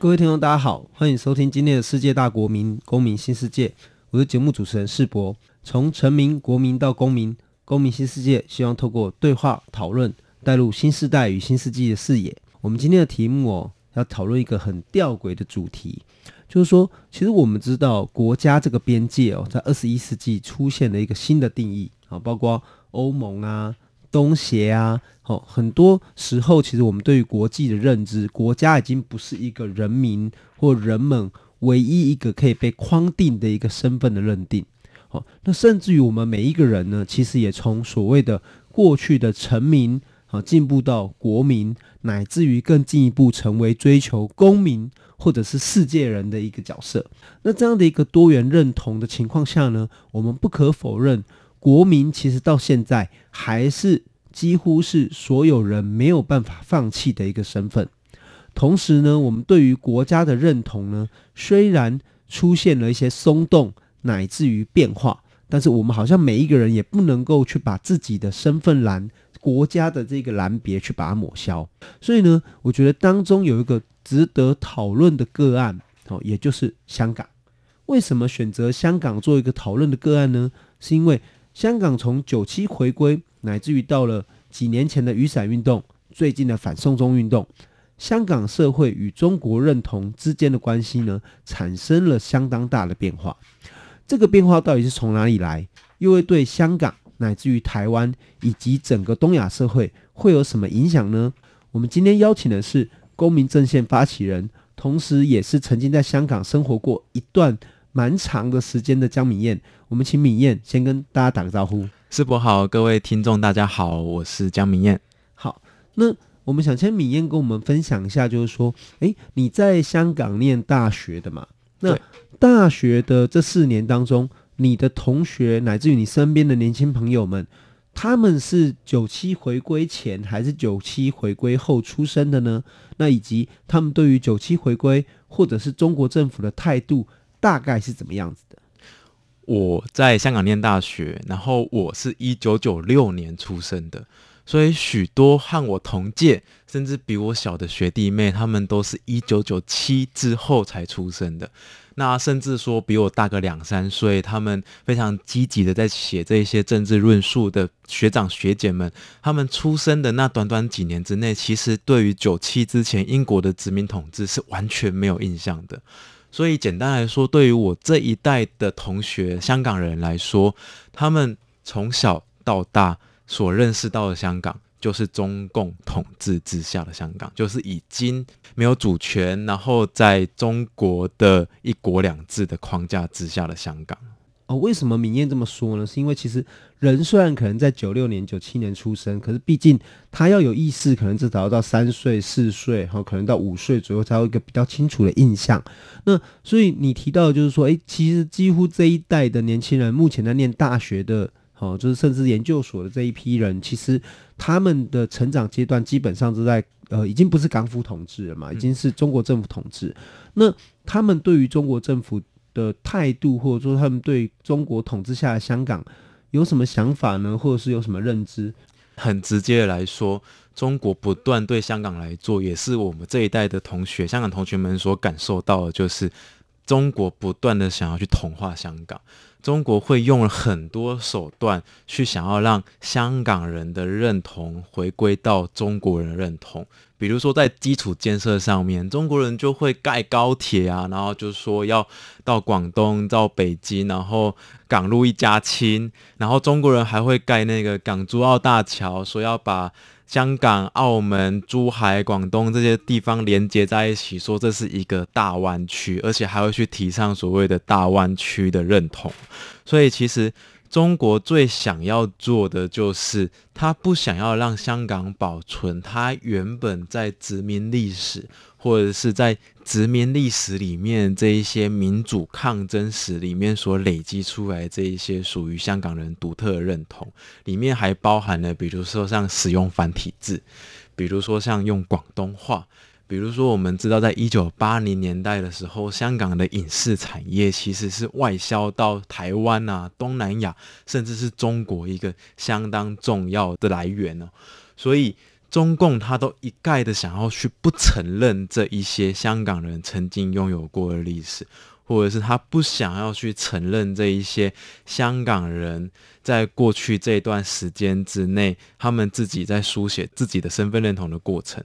各位听众，大家好，欢迎收听今天的世界大国民公民新世界。我是节目主持人世博。从臣民、国民到公民，公民新世界，希望透过对话讨论，带入新时代与新世纪的视野。我们今天的题目哦，要讨论一个很吊诡的主题，就是说，其实我们知道国家这个边界哦，在二十一世纪出现了一个新的定义啊，包括欧盟啊。东协啊，哦，很多时候其实我们对于国际的认知，国家已经不是一个人民或人们唯一一个可以被框定的一个身份的认定。好，那甚至于我们每一个人呢，其实也从所谓的过去的臣民，好，进步到国民，乃至于更进一步成为追求公民或者是世界人的一个角色。那这样的一个多元认同的情况下呢，我们不可否认。国民其实到现在还是几乎是所有人没有办法放弃的一个身份。同时呢，我们对于国家的认同呢，虽然出现了一些松动乃至于变化，但是我们好像每一个人也不能够去把自己的身份栏、国家的这个栏别去把它抹消。所以呢，我觉得当中有一个值得讨论的个案，哦，也就是香港。为什么选择香港做一个讨论的个案呢？是因为香港从九七回归，乃至于到了几年前的雨伞运动，最近的反送中运动，香港社会与中国认同之间的关系呢，产生了相当大的变化。这个变化到底是从哪里来？又会对香港乃至于台湾以及整个东亚社会会有什么影响呢？我们今天邀请的是公民阵线发起人，同时也是曾经在香港生活过一段蛮长的时间的江敏燕，我们请敏燕先跟大家打个招呼。世博好，各位听众大家好，我是江明燕。好，那我们想请敏燕跟我们分享一下，就是说，诶，你在香港念大学的嘛？那大学的这四年当中，你的同学乃至于你身边的年轻朋友们，他们是九七回归前还是九七回归后出生的呢？那以及他们对于九七回归或者是中国政府的态度？大概是怎么样子的？我在香港念大学，然后我是一九九六年出生的，所以许多和我同届，甚至比我小的学弟妹，他们都是一九九七之后才出生的。那甚至说比我大个两三岁，他们非常积极的在写这些政治论述的学长学姐们，他们出生的那短短几年之内，其实对于九七之前英国的殖民统治是完全没有印象的。所以简单来说，对于我这一代的同学，香港人来说，他们从小到大所认识到的香港，就是中共统治之下的香港，就是已经没有主权，然后在中国的一国两制的框架之下的香港。哦，为什么明艳这么说呢？是因为其实人虽然可能在九六年、九七年出生，可是毕竟他要有意识，可能至少要到三岁、四岁，然后可能到五岁左右才有一个比较清楚的印象。那所以你提到的就是说，诶，其实几乎这一代的年轻人，目前在念大学的，哦，就是甚至研究所的这一批人，其实他们的成长阶段基本上都在呃，已经不是港府统治了嘛，已经是中国政府统治。嗯。那他们对于中国政府的态度，或者说他们对中国统治下的香港有什么想法呢？或者是有什么认知？很直接的来说，中国不断对香港来做，也是我们这一代的同学，香港同学们所感受到的，就是中国不断的想要去同化香港。中国会用了很多手段去想要让香港人的认同回归到中国人认同，比如说在基础建设上面，中国人就会盖高铁啊，然后就说要到广东、到北京，然后港陆一家亲，然后中国人还会盖那个港珠澳大桥，说要把。香港、澳门、珠海、广东这些地方连接在一起，说这是一个大湾区，而且还会去提倡所谓的大湾区的认同。所以，其实中国最想要做的就是，他不想要让香港保存它原本在殖民历史或者是在殖民历史里面这一些民主抗争史里面所累积出来这一些属于香港人独特的认同，里面还包含了，比如说像使用繁体字，比如说像用广东话。比如说，我们知道，在一九八零年代的时候，香港的影视产业其实是外销到台湾啊、东南亚，甚至是中国一个相当重要的来源哦。所以，中共他都一概的想要去不承认这一些香港人曾经拥有过的历史。或者是他不想要去承认这一些香港人在过去这段时间之内，他们自己在书写自己的身份认同的过程。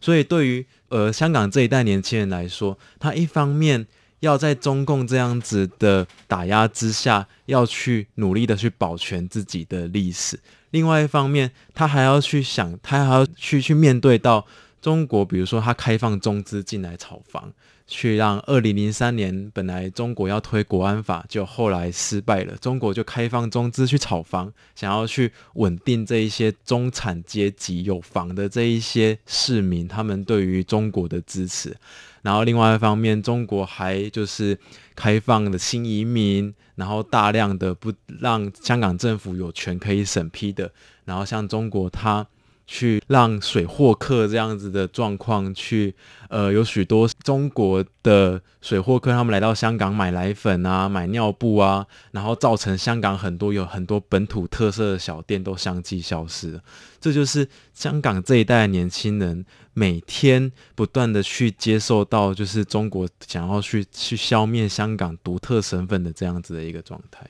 所以对于呃香港这一代年轻人来说，他一方面要在中共这样子的打压之下，要去努力的去保全自己的历史；另外一方面，他还要去想，他还要去去面对到中国，比如说他开放中资进来炒房。去让二零零三年本来中国要推国安法，就后来失败了。中国就开放中资去炒房，想要去稳定这一些中产阶级有房的这一些市民，他们对于中国的支持。然后另外一方面，中国还就是开放的新移民，然后大量的不让香港政府有权可以审批的。然后像中国它。去让水货客这样子的状况去，呃，有许多中国的水货客他们来到香港买奶粉啊，买尿布啊，然后造成香港很多有很多本土特色的小店都相继消失了。这就是香港这一代的年轻人每天不断的去接受到，就是中国想要去去消灭香港独特身份的这样子的一个状态。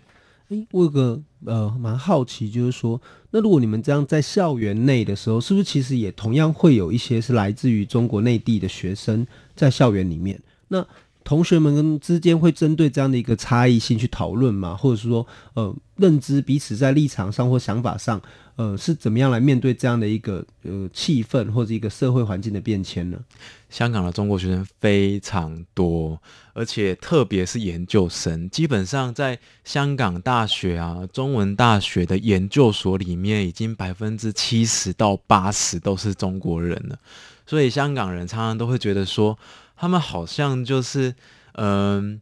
诶，我有个呃蛮好奇，就是说，那如果你们这样在校园内的时候，是不是其实也同样会有一些是来自于中国内地的学生在校园里面？那同学们跟之间会针对这样的一个差异性去讨论吗？或者是说，呃，认知彼此在立场上或想法上，呃，是怎么样来面对这样的一个呃气氛或者一个社会环境的变迁呢？香港的中国学生非常多，而且特别是研究生，基本上在香港大学啊、中文大学的研究所里面，已经百分之七十到八十都是中国人了。所以香港人常常都会觉得说，他们好像就是嗯、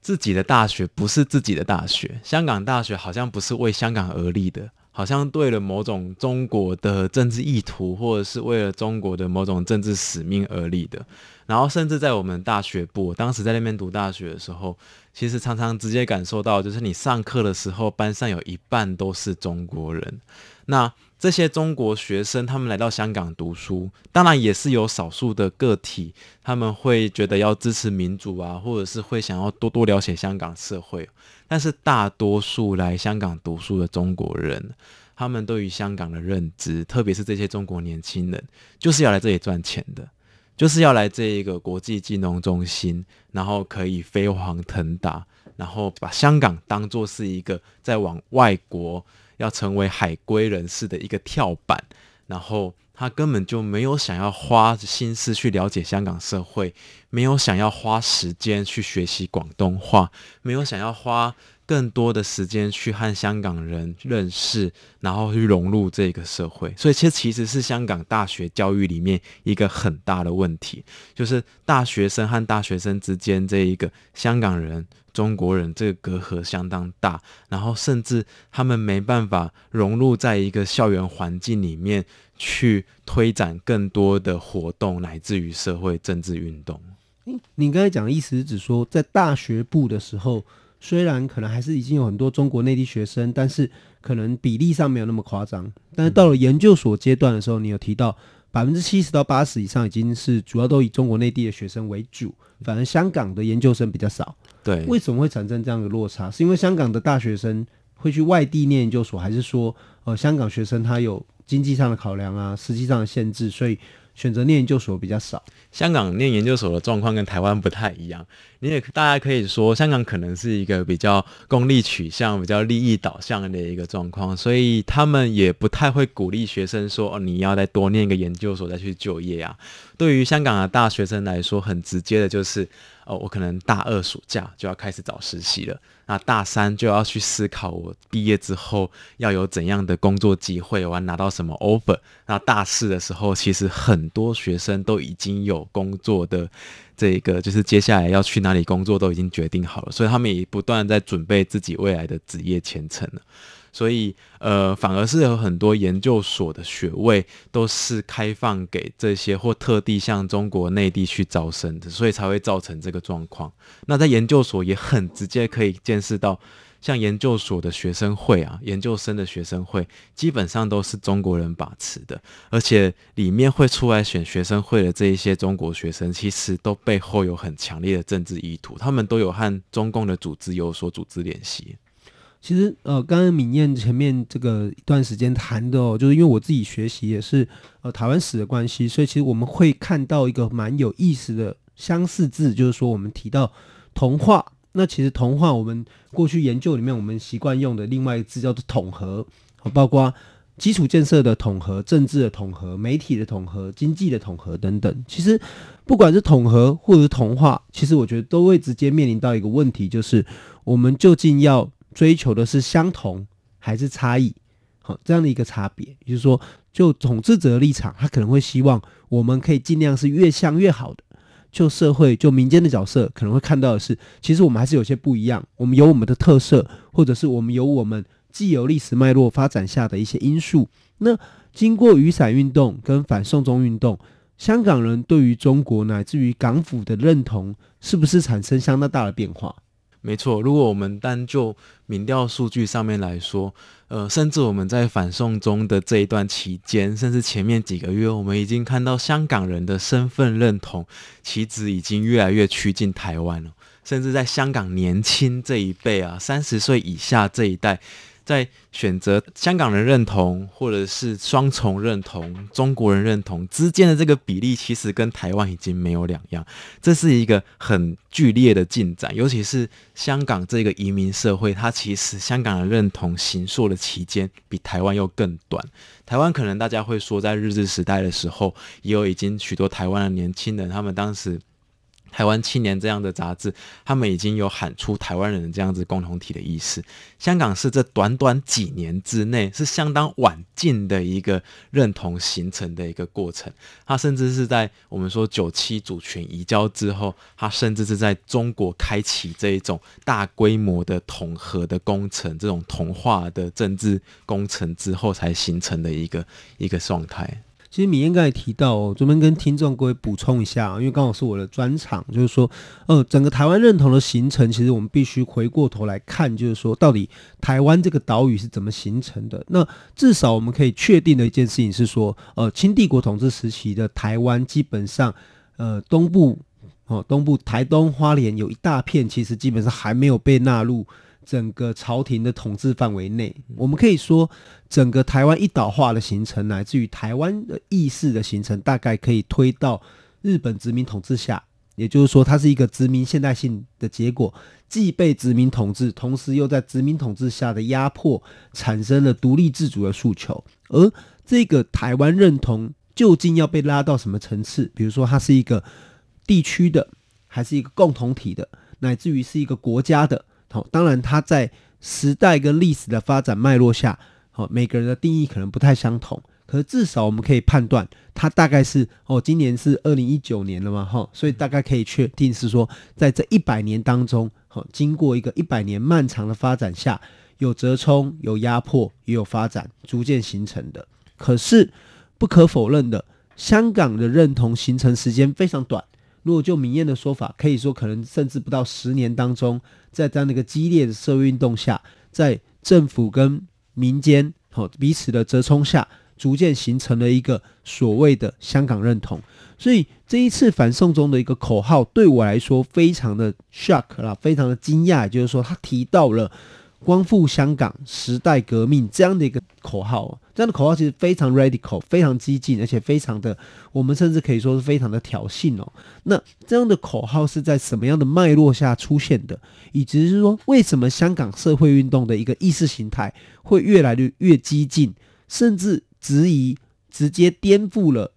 自己的大学不是自己的大学，香港大学好像不是为香港而立的。好像对了某种中国的政治意图，或者是为了中国的某种政治使命而立的。然后，甚至在我们大学部，当时在那边读大学的时候，其实常常直接感受到，就是你上课的时候，班上有一半都是中国人。那这些中国学生，他们来到香港读书，当然也是有少数的个体，他们会觉得要支持民主啊，或者是会想要多多了解香港社会。但是大多数来香港读书的中国人，他们对于香港的认知，特别是这些中国年轻人，就是要来这里赚钱的，就是要来这一个国际金融中心，然后可以飞黄腾达，然后把香港当作是一个在往外国。要成为海归人士的一个跳板，然后他根本就没有想要花心思去了解香港社会，没有想要花时间去学习广东话，没有想要花更多的时间去和香港人认识，然后去融入这个社会。所以，这其实是香港大学教育里面一个很大的问题，就是大学生和大学生之间这一个香港人。中国人这个隔阂相当大，然后甚至他们没办法融入在一个校园环境里面去推展更多的活动，乃至于社会政治运动。嗯，你刚才讲的意思是指说，在大学部的时候，虽然可能还是已经有很多中国内地学生，但是可能比例上没有那么夸张。但是到了研究所阶段的时候，你有提到百分之七十到八十以上已经是主要都以中国内地的学生为主，反而香港的研究生比较少。对，为什么会产生这样的落差？是因为香港的大学生会去外地念研究所，还是说，呃，香港学生他有经济上的考量啊，实际上的限制，所以选择念研究所比较少？香港念研究所的状况跟台湾不太一样。你也大家可以说，香港可能是一个比较功利取向、比较利益导向的一个状况，所以他们也不太会鼓励学生说，哦，你要再多念一个研究所再去就业啊。对于香港的大学生来说，很直接的就是，哦，我可能大二暑假就要开始找实习了，那大三就要去思考我毕业之后要有怎样的工作机会，我要拿到什么 offer。那大四的时候，其实很多学生都已经有工作的这个，就是接下来要去哪里工作都已经决定好了，所以他们也不断在准备自己未来的职业前程了。所以，呃，反而是有很多研究所的学位都是开放给这些或特地向中国内地去招生的，所以才会造成这个状况。那在研究所也很直接可以见识到，像研究所的学生会啊，研究生的学生会基本上都是中国人把持的，而且里面会出来选学生会的这一些中国学生，其实都背后有很强烈的政治意图，他们都有和中共的组织有所组织联系。其实，呃，刚刚敏燕前面这个一段时间谈的哦，就是因为我自己学习也是呃台湾史的关系，所以其实我们会看到一个蛮有意思的相似字，就是说我们提到同化，那其实同化我们过去研究里面我们习惯用的另外一个字叫做统合，包括基础建设的统合、政治的统合、媒体的统合、经济的统合等等。其实不管是统合或者是同化，其实我觉得都会直接面临到一个问题，就是我们究竟要。追求的是相同还是差异？好，这样的一个差别，也就是说，就统治者的立场，他可能会希望我们可以尽量是越像越好的。就社会、就民间的角色，可能会看到的是，其实我们还是有些不一样。我们有我们的特色，或者是我们有我们既有历史脉络发展下的一些因素。那经过雨伞运动跟反送中运动，香港人对于中国乃至于港府的认同，是不是产生相当大的变化？没错，如果我们单就民调数据上面来说，呃，甚至我们在反送中的这一段期间，甚至前面几个月，我们已经看到香港人的身份认同其实已经越来越趋近台湾了，甚至在香港年轻这一辈啊，三十岁以下这一代。在选择香港人认同或者是双重认同、中国人认同之间的这个比例，其实跟台湾已经没有两样。这是一个很剧烈的进展，尤其是香港这个移民社会，它其实香港人认同形塑的期间比台湾又更短。台湾可能大家会说，在日治时代的时候，也有已经许多台湾的年轻人，他们当时。台湾青年这样的杂志，他们已经有喊出台湾人的这样子共同体的意识。香港是这短短几年之内是相当晚近的一个认同形成的一个过程。它甚至是在我们说九七主权移交之后，它甚至是在中国开启这一种大规模的统合的工程，这种同化的政治工程之后才形成的一个一个状态。其实米燕刚才提到哦，这边跟听众各位补充一下，因为刚好是我的专场，就是说，呃，整个台湾认同的形成，其实我们必须回过头来看，就是说，到底台湾这个岛屿是怎么形成的？那至少我们可以确定的一件事情是说，呃，清帝国统治时期的台湾，基本上，呃，东部哦，东部台东花莲有一大片，其实基本上还没有被纳入。整个朝廷的统治范围内，我们可以说，整个台湾一岛化的形成，乃至于台湾的意识的形成，大概可以推到日本殖民统治下。也就是说，它是一个殖民现代性的结果，既被殖民统治，同时又在殖民统治下的压迫，产生了独立自主的诉求。而这个台湾认同究竟要被拉到什么层次？比如说，它是一个地区的，还是一个共同体的，乃至于是一个国家的？好，当然，它在时代跟历史的发展脉络下，好，每个人的定义可能不太相同。可是至少我们可以判断，它大概是哦，今年是二零一九年了嘛，哈，所以大概可以确定是说，在这一百年当中，好，经过一个一百年漫长的发展下，有折冲，有压迫，也有发展，逐渐形成的。可是不可否认的，香港的认同形成时间非常短。如果就明燕的说法，可以说可能甚至不到十年当中，在这样的一个激烈的社会运动下，在政府跟民间好彼此的折冲下，逐渐形成了一个所谓的香港认同。所以这一次反送中的一个口号，对我来说非常的 shock 啦，非常的惊讶，就是说他提到了。光复香港、时代革命这样的一个口号，这样的口号其实非常 radical、非常激进，而且非常的，我们甚至可以说是非常的挑衅哦。那这样的口号是在什么样的脉络下出现的？以及是说，为什么香港社会运动的一个意识形态会越来越越激进，甚至质疑、直接颠覆了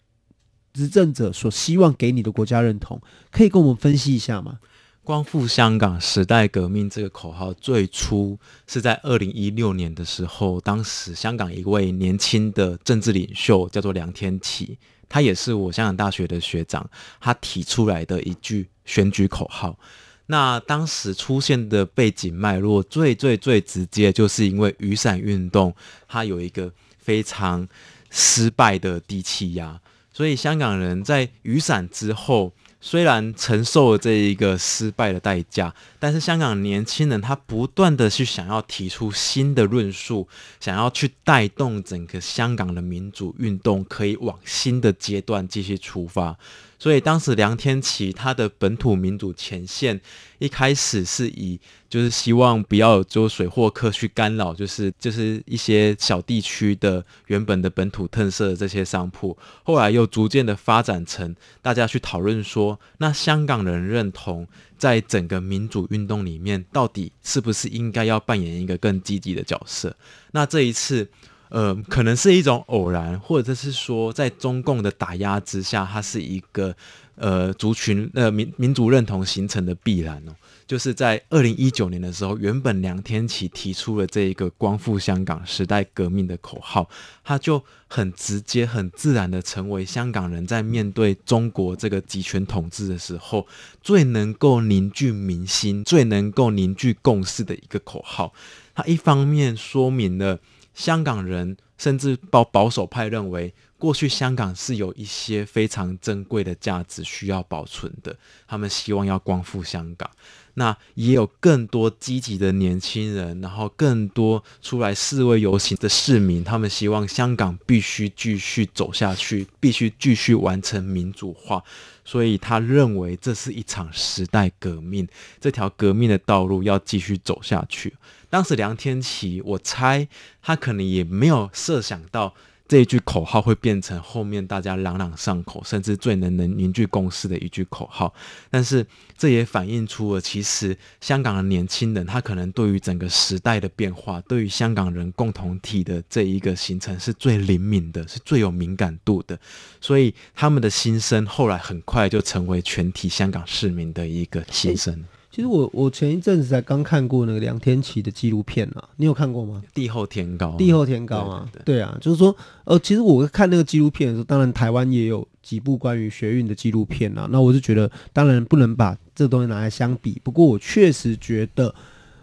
执政者所希望给你的国家认同，可以跟我们分析一下吗？光复香港时代革命这个口号最初是在二零一六年的时候，当时香港一位年轻的政治领袖叫做梁天琦，他也是我香港大学的学长，他提出来的一句选举口号。那当时出现的背景脉络最最最直接，就是因为雨伞运动它有一个非常失败的低气压，所以香港人在雨伞之后。虽然承受了这一个失败的代价，但是香港年轻人他不断的去想要提出新的论述，想要去带动整个香港的民主运动可以往新的阶段继续出发。所以当时梁天琦他的本土民主前线一开始是以就是希望不要有就水货客去干扰，就是就是一些小地区的原本的本土特色的这些商铺，后来又逐渐的发展成大家去讨论说，那香港人认同在整个民主运动里面到底是不是应该要扮演一个更积极的角色？那这一次。呃，可能是一种偶然，或者是说，在中共的打压之下，它是一个呃族群呃民民族认同形成的必然哦。就是在二零一九年的时候，原本梁天琦提出了这一个光复香港时代革命的口号，他就很直接、很自然的成为香港人在面对中国这个集权统治的时候，最能够凝聚民心、最能够凝聚共识的一个口号。它一方面说明了。香港人甚至保保守派认为，过去香港是有一些非常珍贵的价值需要保存的。他们希望要光复香港，那也有更多积极的年轻人，然后更多出来示威游行的市民，他们希望香港必须继续走下去，必须继续完成民主化。所以他认为这是一场时代革命，这条革命的道路要继续走下去。当时梁天琦，我猜他可能也没有设想到这一句口号会变成后面大家朗朗上口，甚至最能能凝聚共识的一句口号。但是这也反映出了，其实香港的年轻人他可能对于整个时代的变化，对于香港人共同体的这一个形成是最灵敏的，是最有敏感度的。所以他们的心声后来很快就成为全体香港市民的一个心声。其实我我前一阵子才刚看过那个梁天琦的纪录片啊，你有看过吗？地厚天高，地厚天高啊，对，对，对，对啊，就是说，呃，其实我看那个纪录片的时候，当然台湾也有几部关于学运的纪录片啊，那我就觉得，当然不能把这东西拿来相比，不过我确实觉得，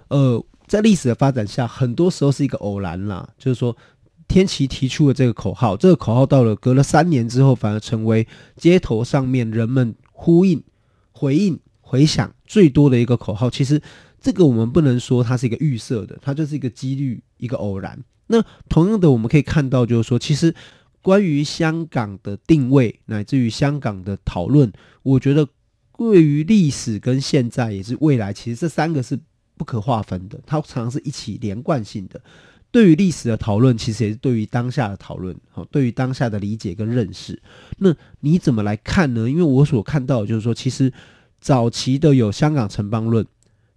呃，在历史的发展下，很多时候是一个偶然啦，就是说，天琪提出了这个口号，这个口号到了隔了三年之后，反而成为街头上面人们呼应、回应。回响最多的一个口号，其实这个我们不能说它是一个预设的，它就是一个几率，一个偶然。那同样的，我们可以看到，就是说，其实关于香港的定位，乃至于香港的讨论，我觉得对于历史跟现在也是未来，其实这三个是不可划分的，它常常是一起连贯性的。对于历史的讨论，其实也是对于当下的讨论，好，对于当下的理解跟认识。那你怎么来看呢？因为我所看到的就是说，其实。早期的有香港城邦论，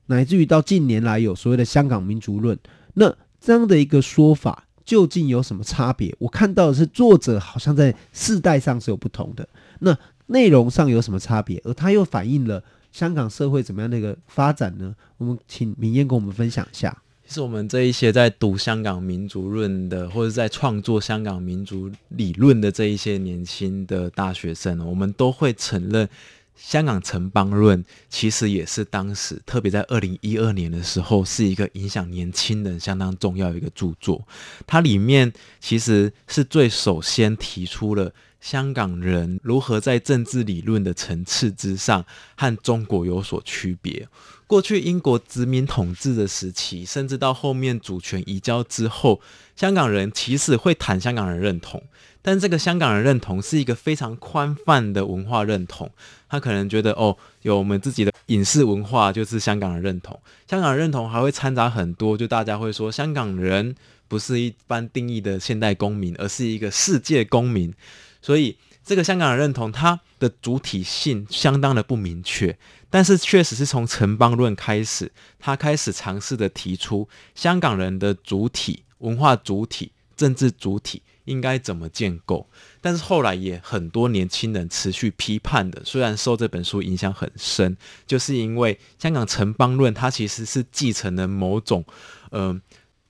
乃至于到近年来有所谓的香港民族论，那这样的一个说法究竟有什么差别？我看到的是作者好像在世代上是有不同的，那内容上有什么差别？而它又反映了香港社会怎么样的一个发展呢？我们请明嫣跟我们分享一下。其实我们这一些在读香港民族论的，或者在创作香港民族理论的这一些年轻的大学生，我们都会承认。香港城邦论其实也是当时，特别在二零一二年的时候，是一个影响年轻人相当重要的一个著作。它里面其实是最首先提出了香港人如何在政治理论的层次之上和中国有所区别。过去英国殖民统治的时期，甚至到后面主权移交之后，香港人其实会谈香港人认同。但这个香港人认同是一个非常宽泛的文化认同，他可能觉得哦，有我们自己的影视文化就是香港人认同。香港人认同还会掺杂很多，就大家会说香港人不是一般定义的现代公民，而是一个世界公民。所以这个香港人认同它的主体性相当的不明确，但是确实是从城邦论开始，他开始尝试的提出香港人的主体文化主体。政治主体应该怎么建构。但是后来也很多年轻人持续批判的，虽然受这本书影响很深，就是因为香港城邦论它其实是继承了某种嗯。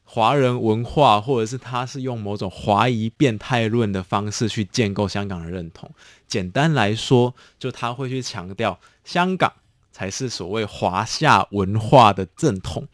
华人文化，或者是他是用某种华夷变态论的方式去建构香港的认同。简单来说，就他会去强调香港才是所谓华夏文化的正统，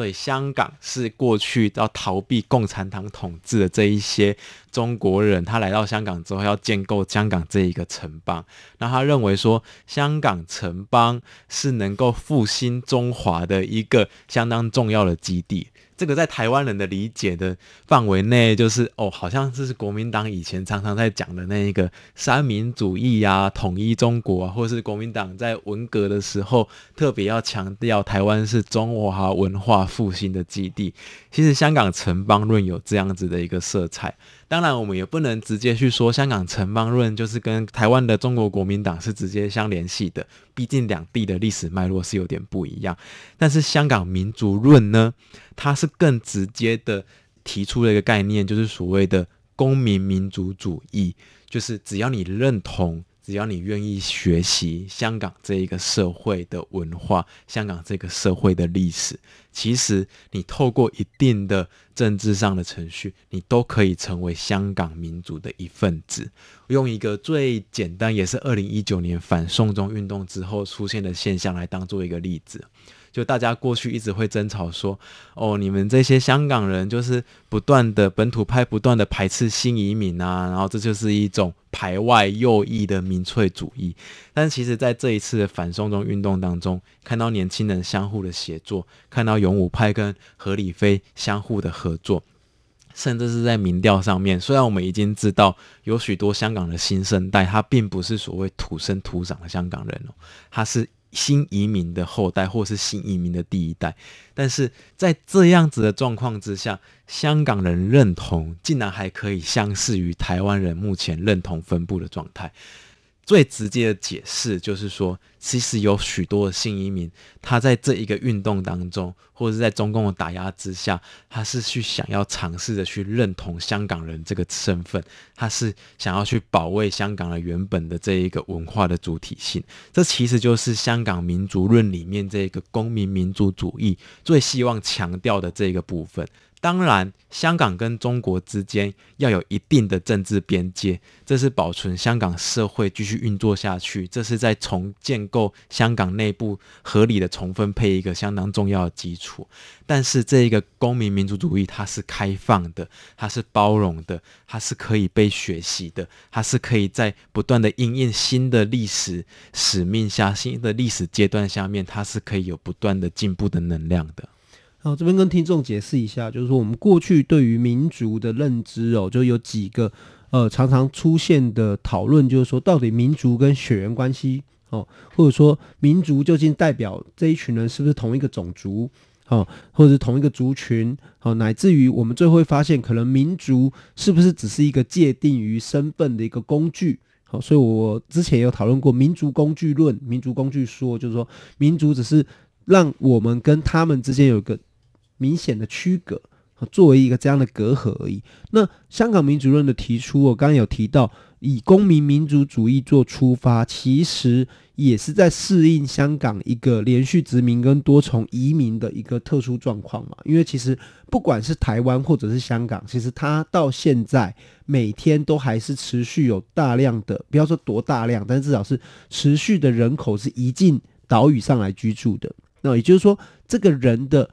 所以香港是过去要逃避共产党统治的这一些中国人，他来到香港之后要建构香港这一个城邦。那他认为说，香港城邦是能够复兴中华的一个相当重要的基地。这个在台湾人的理解的范围内，就是哦，好像这是国民党以前常常在讲的那一个三民主义啊，统一中国啊，或是国民党在文革的时候特别要强调台湾是中华文化复兴的基地。其实香港城邦论有这样子的一个色彩。当然，我们也不能直接去说香港城邦论就是跟台湾的中国国民党是直接相联系的，毕竟两地的历史脉络是有点不一样。但是香港民族论呢，它是更直接的提出了一个概念，就是所谓的公民民族主义，就是只要你认同。只要你愿意学习香港这一个社会的文化，香港这个社会的历史，其实你透过一定的政治上的程序，你都可以成为香港民族的一份子。用一个最简单，也是二零一九年反送中运动之后出现的现象来当做一个例子。就大家过去一直会争吵说，哦，你们这些香港人就是不断的本土派，不断的排斥新移民啊，然后这就是一种排外右翼的民粹主义。但其实，在这一次的反送中运动当中，看到年轻人相互的协作，看到勇武派跟何理非相互的合作，甚至是在民调上面，虽然我们已经知道有许多香港的新生代，他并不是所谓土生土长的香港人哦，他是。新移民的后代，或是新移民的第一代，但是在这样子的状况之下，香港人认同竟然还可以相似于台湾人目前认同分布的状态。最直接的解释就是说，其实有许多的新移民，他在这一个运动当中，或者是在中共的打压之下，他是去想要尝试着去认同香港人这个身份，他是想要去保卫香港的原本的这一个文化的主体性。这其实就是香港民族论里面这个公民民族主义最希望强调的这个部分。当然，香港跟中国之间要有一定的政治边界，这是保存香港社会继续运作下去，这是在重建构香港内部合理的重分配一个相当重要的基础。但是，这一个公民民主主义，它是开放的，它是包容的，它是可以被学习的，它是可以在不断的应应新的历史使命下、新的历史阶段下面，它是可以有不断的进步的能量的。好，这边跟听众解释一下，就是说我们过去对于民族的认知哦，就有几个呃常常出现的讨论，就是说到底民族跟血缘关系哦，或者说民族究竟代表这一群人是不是同一个种族哦，或者是同一个族群哦，乃至于我们最后会发现，可能民族是不是只是一个界定于身份的一个工具？好，所以我之前有讨论过民族工具论、民族工具说，就是说民族只是让我们跟他们之间有一个。明显的区隔，作为一个这样的隔阂而已。那香港民主论的提出，我刚刚有提到，以公民民主主义做出发，其实也是在适应香港一个连续殖民跟多重移民的一个特殊状况嘛。因为其实不管是台湾或者是香港，其实它到现在每天都还是持续有大量的，不要说多大量，但至少是持续的人口是移进岛屿上来居住的。那也就是说，这个人的。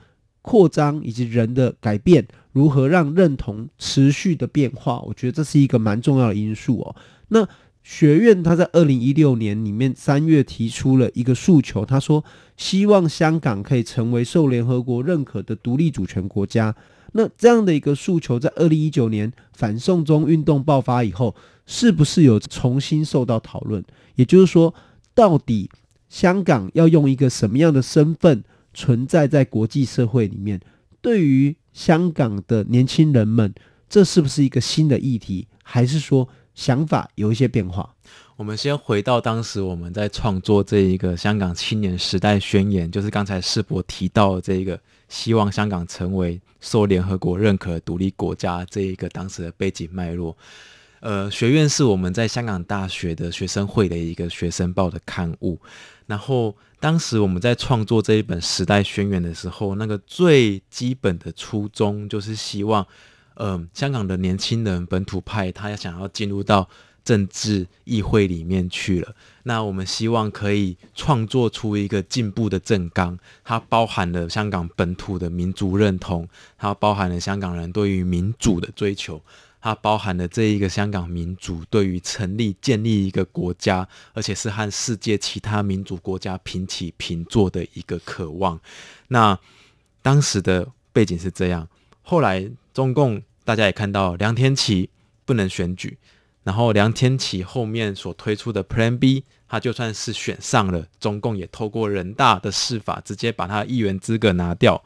扩张以及人的改变，如何让认同持续的变化？我觉得这是一个蛮重要的因素哦。那学院他在二零一六年里面三月提出了一个诉求，他说希望香港可以成为受联合国认可的独立主权国家。那这样的一个诉求，在二零一九年反送中运动爆发以后，是不是有重新受到讨论？也就是说，到底香港要用一个什么样的身份？存在在国际社会里面，对于香港的年轻人们，这是不是一个新的议题，还是说想法有一些变化？我们先回到当时我们在创作这一个香港青年时代宣言，就是刚才世博提到的这一个希望香港成为受联合国认可独立国家这一个当时的背景脉络。呃，学院是我们在香港大学的学生会的一个学生报的刊物。然后当时我们在创作这一本时代宣言的时候，那个最基本的初衷就是希望，嗯、香港的年轻人本土派他要想要进入到政治议会里面去了。那我们希望可以创作出一个进步的政纲，它包含了香港本土的民族认同，它包含了香港人对于民主的追求。它包含了这一个香港民族对于成立、建立一个国家，而且是和世界其他民主国家平起平坐的一个渴望。那当时的背景是这样，后来中共大家也看到梁天琦不能选举，然后梁天琦后面所推出的 Plan B，他就算是选上了，中共也透过人大的释法，直接把他议员资格拿掉。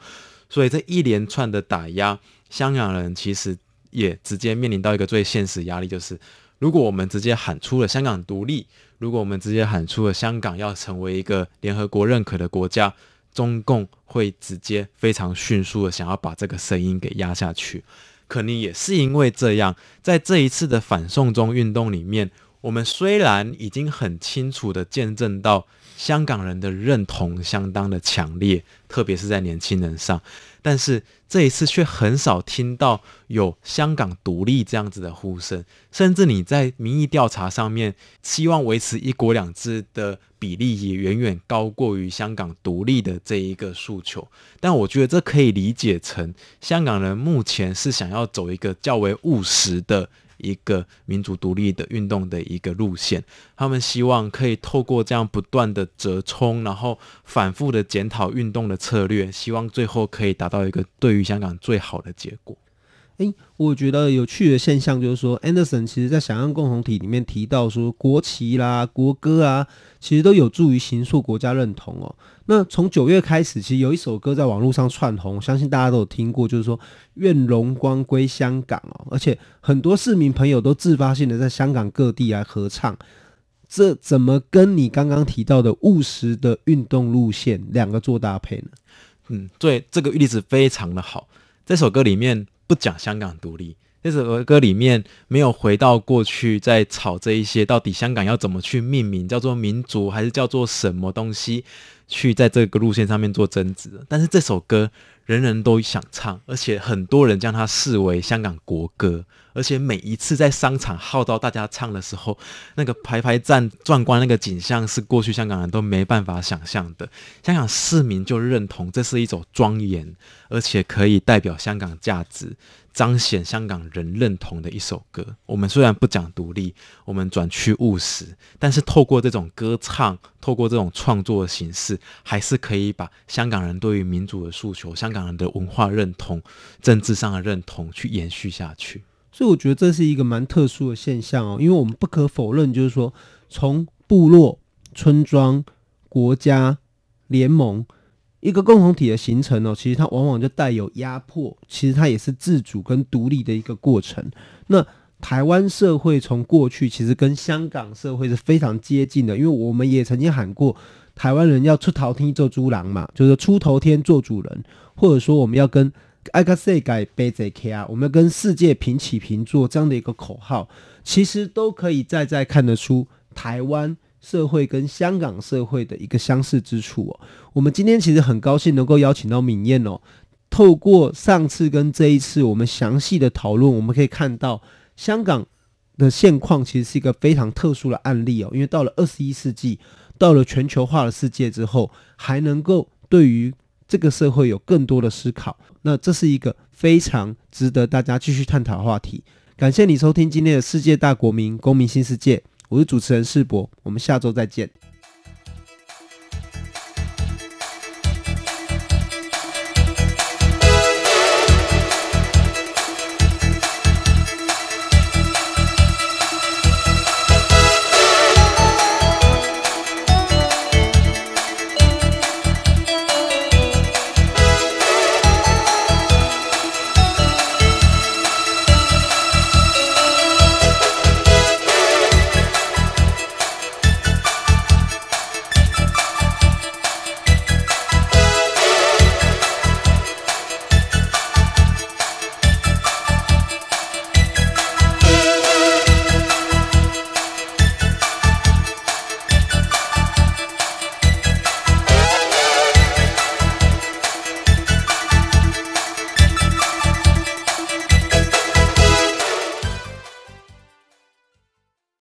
所以这一连串的打压，香港人其实。也直接面临到一个最现实压力，就是如果我们直接喊出了香港独立，如果我们直接喊出了香港要成为一个联合国认可的国家，中共会直接非常迅速的想要把这个声音给压下去。可能也是因为这样，在这一次的反送中运动里面，我们虽然已经很清楚的见证到香港人的认同相当的强烈，特别是在年轻人上。但是这一次却很少听到有香港独立这样子的呼声，甚至你在民意调查上面希望维持一国两制的比例也远远高过于香港独立的这一个诉求。但我觉得这可以理解成香港人目前是想要走一个较为务实的。一个民主独立的运动的一个路线，他们希望可以透过这样不断的折冲，然后反复的检讨运动的策略，希望最后可以达到一个对于香港最好的结果。诶，我觉得有趣的现象就是说，Anderson 其实在想象共同体里面提到说，国旗啦、国歌啊，其实都有助于形塑国家认同哦。那从九月开始，其实有一首歌在网络上窜红，相信大家都有听过，就是说“愿荣光归香港”哦，而且很多市民朋友都自发性的在香港各地来合唱。这怎么跟你刚刚提到的务实的运动路线两个做搭配呢？嗯，对，这个例子非常的好。这首歌里面。不讲香港独立，这首歌里面没有回到过去，在吵这一些到底香港要怎么去命名，叫做民族还是叫做什么东西，去在这个路线上面做争执。但是这首歌人人都想唱，而且很多人将它视为香港国歌。而且每一次在商场号召大家唱的时候，那个排排站壮观那个景象是过去香港人都没办法想象的。香港市民就认同这是一种庄严，而且可以代表香港价值、彰显香港人认同的一首歌。我们虽然不讲独立，我们转趋务实，但是透过这种歌唱，透过这种创作的形式，还是可以把香港人对于民主的诉求、香港人的文化认同、政治上的认同去延续下去。所以我觉得这是一个蛮特殊的现象哦，因为我们不可否认，就是说从部落、村庄、国家、联盟一个共同体的形成哦，其实它往往就带有压迫，其实它也是自主跟独立的一个过程。那台湾社会从过去其实跟香港社会是非常接近的，因为我们也曾经喊过台湾人要出头天做猪郎嘛，就是出头天做主人，或者说我们要跟。爱个世界背在起啊，我们要跟世界平起平坐这样的一个口号，其实都可以再再看得出台湾社会跟香港社会的一个相似之处哦。我们今天其实很高兴能够邀请到敏燕哦，透过上次跟这一次我们详细的讨论，我们可以看到香港的现况其实是一个非常特殊的案例哦，因为到了二十一世纪，到了全球化的世界之后，还能够对于这个社会有更多的思考，那这是一个非常值得大家继续探讨的话题。感谢你收听今天的世界大国民公民新世界，我是主持人世博，我们下周再见。